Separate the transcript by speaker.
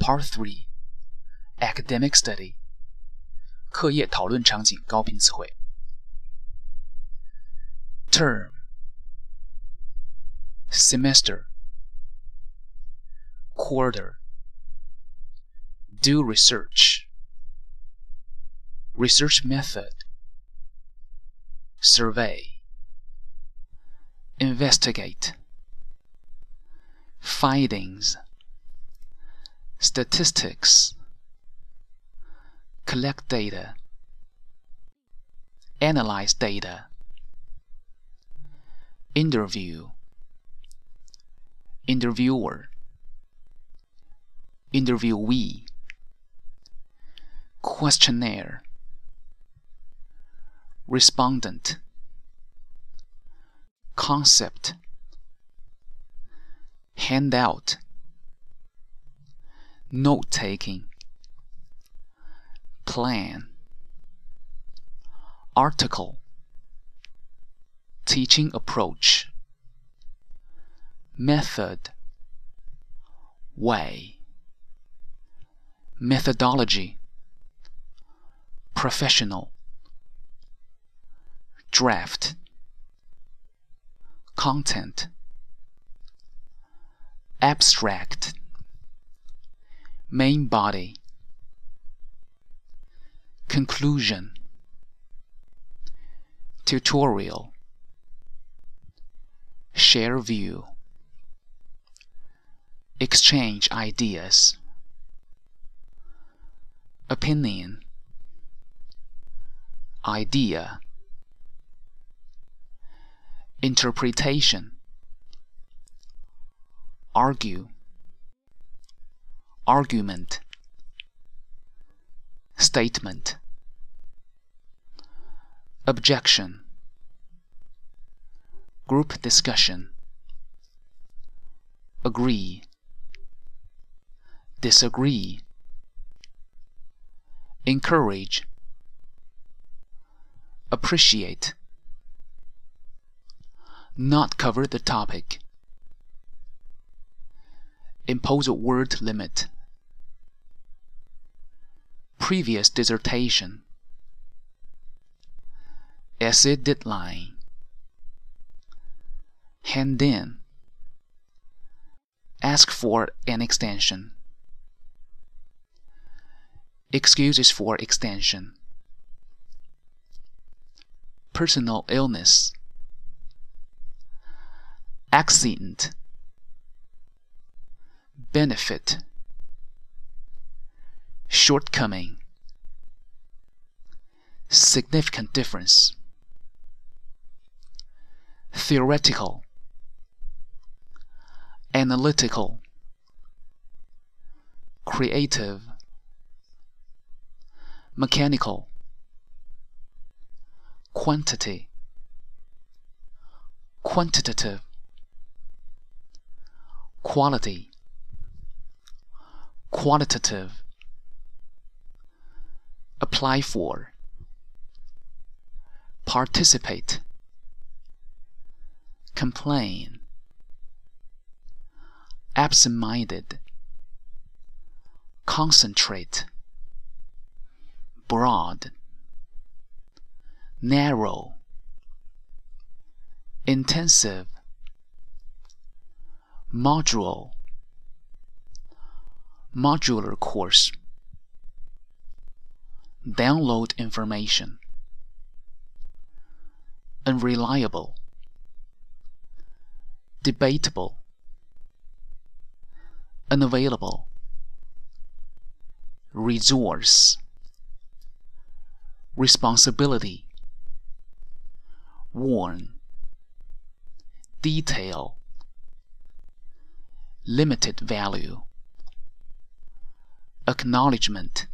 Speaker 1: Part Three Academic Study 课业讨论场景高频词汇 Term Semester Quarter Do research Research method Survey Investigate Findings statistics, collect data, analyze data, interview, interviewer, interviewee, questionnaire, respondent, concept, handout note taking, plan, article, teaching approach, method, way, methodology, professional, draft, content, abstract main body. Conclusion. Tutorial. Share view. Exchange ideas. Opinion. Idea. Interpretation. Argue argument statement objection group discussion agree disagree encourage appreciate not cover the topic impose a word limit. Previous dissertation. Essay deadline. Hand in. Ask for an extension. Excuses for extension. Personal illness. Accident benefit shortcoming. Significant difference. Theoretical. Analytical. Creative. Mechanical. Quantity. Quantitative. Quality. Quantitative apply for participate complain absent-minded concentrate broad narrow intensive module modular course download information. Unreliable. Debatable. Unavailable. Resource. Responsibility. Warn. Detail. Limited value. Acknowledgement